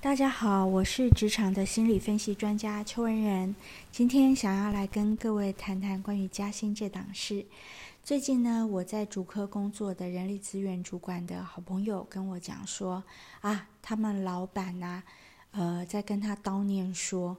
大家好，我是职场的心理分析专家邱文仁。今天想要来跟各位谈谈关于加薪这档事。最近呢，我在主科工作的人力资源主管的好朋友跟我讲说，啊，他们老板呐，呃，在跟他叨念说，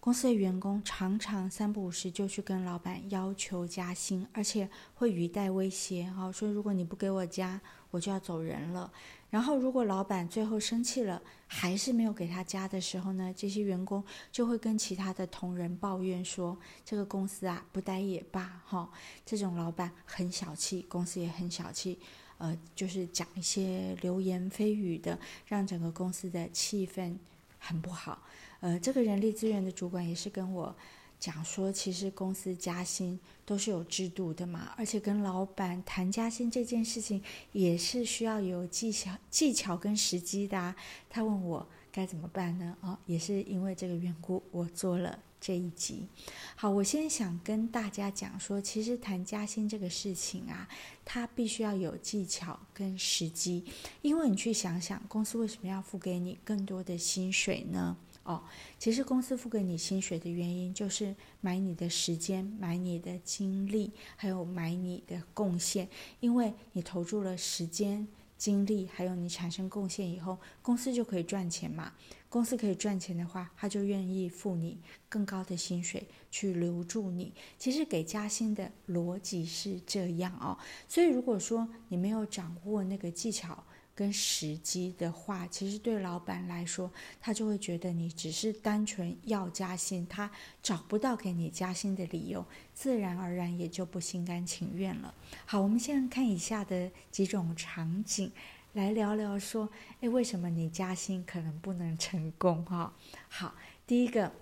公司的员工常常三不五时就去跟老板要求加薪，而且会语带威胁，哈，说如果你不给我加，我就要走人了。然后，如果老板最后生气了，还是没有给他加的时候呢，这些员工就会跟其他的同仁抱怨说：“这个公司啊，不待也罢，哈，这种老板很小气，公司也很小气，呃，就是讲一些流言蜚语的，让整个公司的气氛很不好。”呃，这个人力资源的主管也是跟我。讲说，其实公司加薪都是有制度的嘛，而且跟老板谈加薪这件事情也是需要有技巧、技巧跟时机的。他问我该怎么办呢？哦，也是因为这个缘故，我做了这一集。好，我先想跟大家讲说，其实谈加薪这个事情啊，它必须要有技巧跟时机，因为你去想想，公司为什么要付给你更多的薪水呢？哦，其实公司付给你薪水的原因，就是买你的时间、买你的精力，还有买你的贡献。因为你投注了时间、精力，还有你产生贡献以后，公司就可以赚钱嘛。公司可以赚钱的话，他就愿意付你更高的薪水去留住你。其实给加薪的逻辑是这样哦。所以如果说你没有掌握那个技巧，跟时机的话，其实对老板来说，他就会觉得你只是单纯要加薪，他找不到给你加薪的理由，自然而然也就不心甘情愿了。好，我们现在看以下的几种场景，来聊聊说，诶，为什么你加薪可能不能成功？哈，好，第一个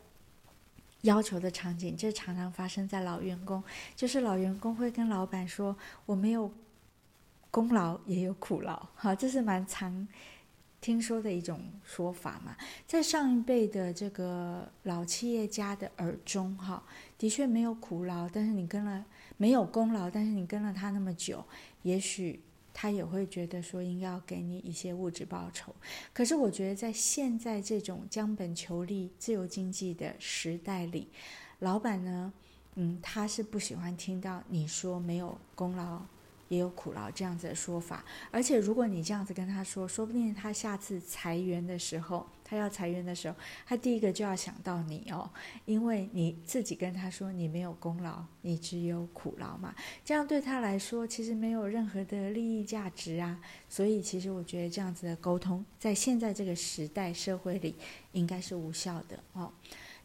要求的场景，这常常发生在老员工，就是老员工会跟老板说，我没有。功劳也有苦劳，哈，这是蛮常听说的一种说法嘛。在上一辈的这个老企业家的耳中，哈，的确没有苦劳，但是你跟了没有功劳，但是你跟了他那么久，也许他也会觉得说应该要给你一些物质报酬。可是我觉得在现在这种将本求利、自由经济的时代里，老板呢，嗯，他是不喜欢听到你说没有功劳。也有苦劳这样子的说法，而且如果你这样子跟他说，说不定他下次裁员的时候，他要裁员的时候，他第一个就要想到你哦，因为你自己跟他说你没有功劳，你只有苦劳嘛，这样对他来说其实没有任何的利益价值啊，所以其实我觉得这样子的沟通在现在这个时代社会里应该是无效的哦。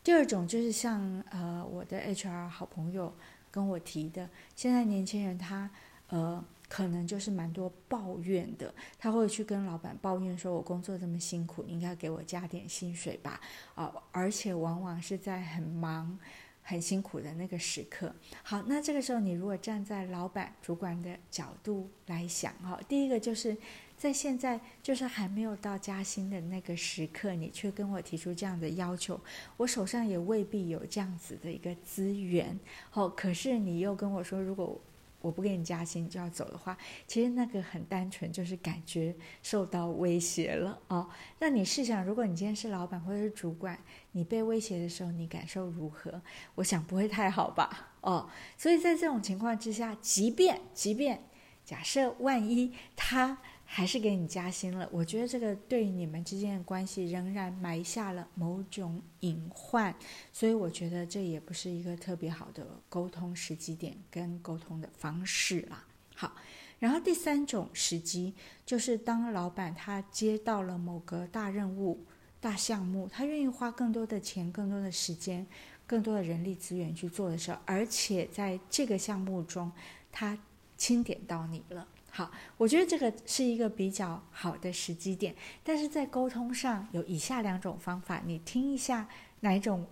第二种就是像呃我的 HR 好朋友跟我提的，现在年轻人他。呃，可能就是蛮多抱怨的，他会去跟老板抱怨说：“我工作这么辛苦，应该给我加点薪水吧？”啊，而且往往是在很忙、很辛苦的那个时刻。好，那这个时候你如果站在老板、主管的角度来想，哈，第一个就是在现在就是还没有到加薪的那个时刻，你却跟我提出这样的要求，我手上也未必有这样子的一个资源。好，可是你又跟我说，如果我不给你加薪就要走的话，其实那个很单纯，就是感觉受到威胁了哦。那你试想，如果你今天是老板或者是主管，你被威胁的时候，你感受如何？我想不会太好吧？哦，所以在这种情况之下，即便即便假设万一他。还是给你加薪了，我觉得这个对你们之间的关系仍然埋下了某种隐患，所以我觉得这也不是一个特别好的沟通时机点跟沟通的方式啦。好，然后第三种时机就是当老板他接到了某个大任务、大项目，他愿意花更多的钱、更多的时间、更多的人力资源去做的时候，而且在这个项目中他钦点到你了。好，我觉得这个是一个比较好的时机点，但是在沟通上有以下两种方法，你听一下哪一种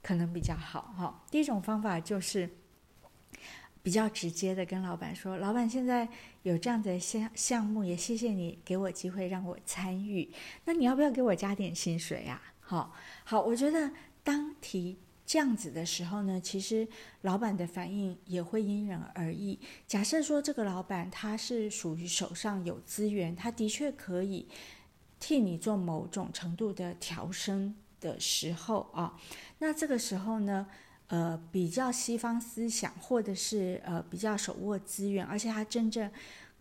可能比较好哈。第一种方法就是比较直接的跟老板说，老板现在有这样的项项目，也谢谢你给我机会让我参与，那你要不要给我加点薪水啊？好，好，我觉得当提。这样子的时候呢，其实老板的反应也会因人而异。假设说这个老板他是属于手上有资源，他的确可以。替你做某种程度的调升的时候啊，那这个时候呢，呃，比较西方思想，或者是呃比较手握资源，而且他真正。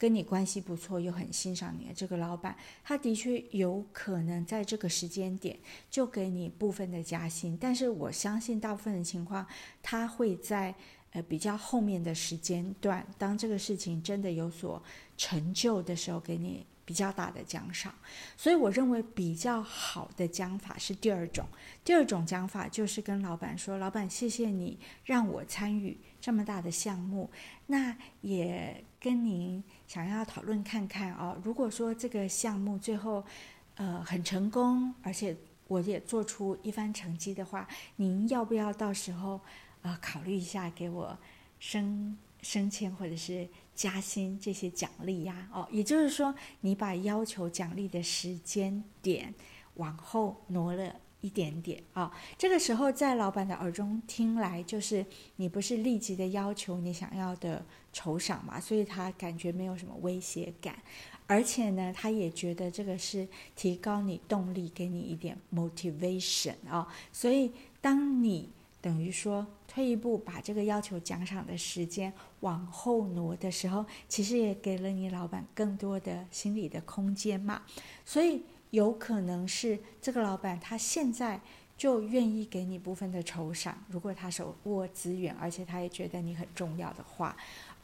跟你关系不错又很欣赏你的这个老板，他的确有可能在这个时间点就给你部分的加薪，但是我相信大部分的情况，他会在呃比较后面的时间段，当这个事情真的有所成就的时候，给你。比较大的奖赏，所以我认为比较好的讲法是第二种。第二种讲法就是跟老板说：“老板，谢谢你让我参与这么大的项目，那也跟您想要讨论看看哦。如果说这个项目最后呃很成功，而且我也做出一番成绩的话，您要不要到时候呃考虑一下给我升升迁或者是？”加薪这些奖励呀，哦，也就是说，你把要求奖励的时间点往后挪了一点点啊。这个时候，在老板的耳中听来，就是你不是立即的要求你想要的酬赏嘛，所以他感觉没有什么威胁感，而且呢，他也觉得这个是提高你动力，给你一点 motivation 啊。所以，当你等于说退一步，把这个要求奖赏的时间往后挪的时候，其实也给了你老板更多的心理的空间嘛。所以有可能是这个老板他现在就愿意给你部分的酬赏，如果他手握资源，而且他也觉得你很重要的话，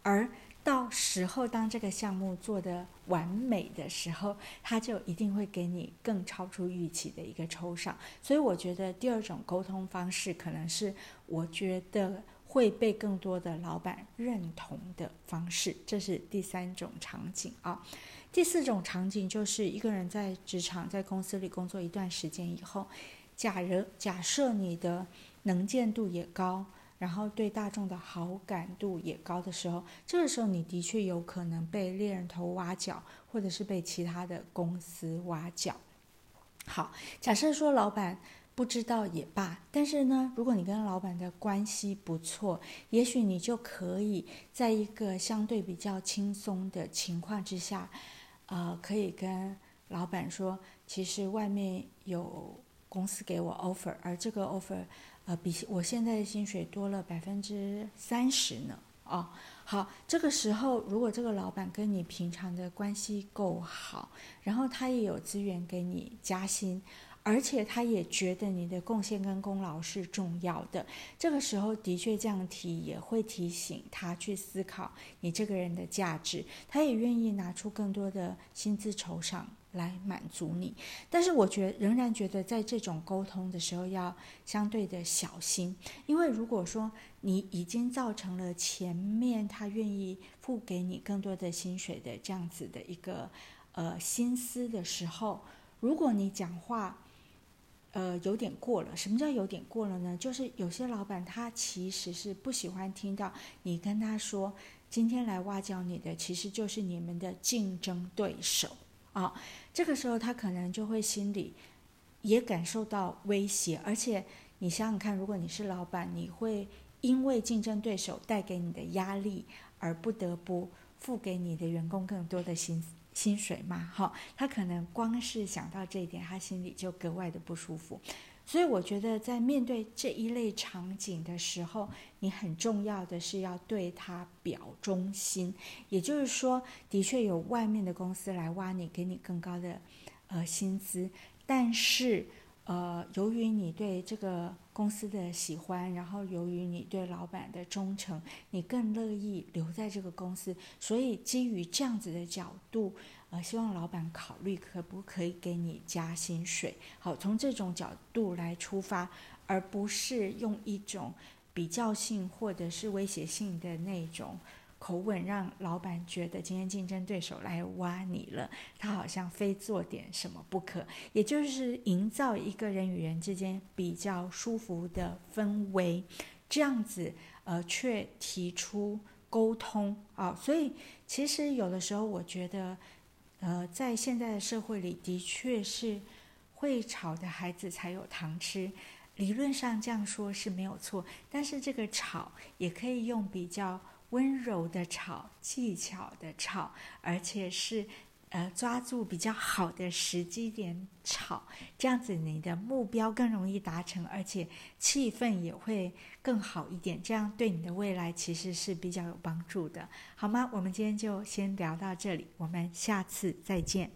而。到时候，当这个项目做得完美的时候，他就一定会给你更超出预期的一个抽赏。所以，我觉得第二种沟通方式，可能是我觉得会被更多的老板认同的方式。这是第三种场景啊。第四种场景就是一个人在职场、在公司里工作一段时间以后，假如假设你的能见度也高。然后对大众的好感度也高的时候，这个时候你的确有可能被猎人头挖角，或者是被其他的公司挖角。好，假设说老板不知道也罢，但是呢，如果你跟老板的关系不错，也许你就可以在一个相对比较轻松的情况之下，呃，可以跟老板说，其实外面有公司给我 offer，而这个 offer。呃，比我现在的薪水多了百分之三十呢。哦，好，这个时候如果这个老板跟你平常的关系够好，然后他也有资源给你加薪，而且他也觉得你的贡献跟功劳是重要的，这个时候的确这样提也会提醒他去思考你这个人的价值，他也愿意拿出更多的薪资酬赏。来满足你，但是我觉仍然觉得在这种沟通的时候要相对的小心，因为如果说你已经造成了前面他愿意付给你更多的薪水的这样子的一个呃心思的时候，如果你讲话呃有点过了，什么叫有点过了呢？就是有些老板他其实是不喜欢听到你跟他说，今天来挖角你的其实就是你们的竞争对手。啊，这个时候他可能就会心里也感受到威胁，而且你想想看，如果你是老板，你会因为竞争对手带给你的压力而不得不付给你的员工更多的薪薪水嘛？哈，他可能光是想到这一点，他心里就格外的不舒服。所以我觉得，在面对这一类场景的时候，你很重要的是要对他表忠心。也就是说，的确有外面的公司来挖你，给你更高的呃薪资，但是呃，由于你对这个公司的喜欢，然后由于你对老板的忠诚，你更乐意留在这个公司。所以基于这样子的角度。呃，希望老板考虑可不可以给你加薪水。好，从这种角度来出发，而不是用一种比较性或者是威胁性的那种口吻，让老板觉得今天竞争对手来挖你了，他好像非做点什么不可。也就是营造一个人与人之间比较舒服的氛围，这样子，呃，却提出沟通啊。所以，其实有的时候，我觉得。呃，在现在的社会里，的确是会吵的孩子才有糖吃。理论上这样说是没有错，但是这个吵也可以用比较温柔的吵、技巧的吵，而且是呃，抓住比较好的时机点炒，这样子你的目标更容易达成，而且气氛也会更好一点。这样对你的未来其实是比较有帮助的，好吗？我们今天就先聊到这里，我们下次再见。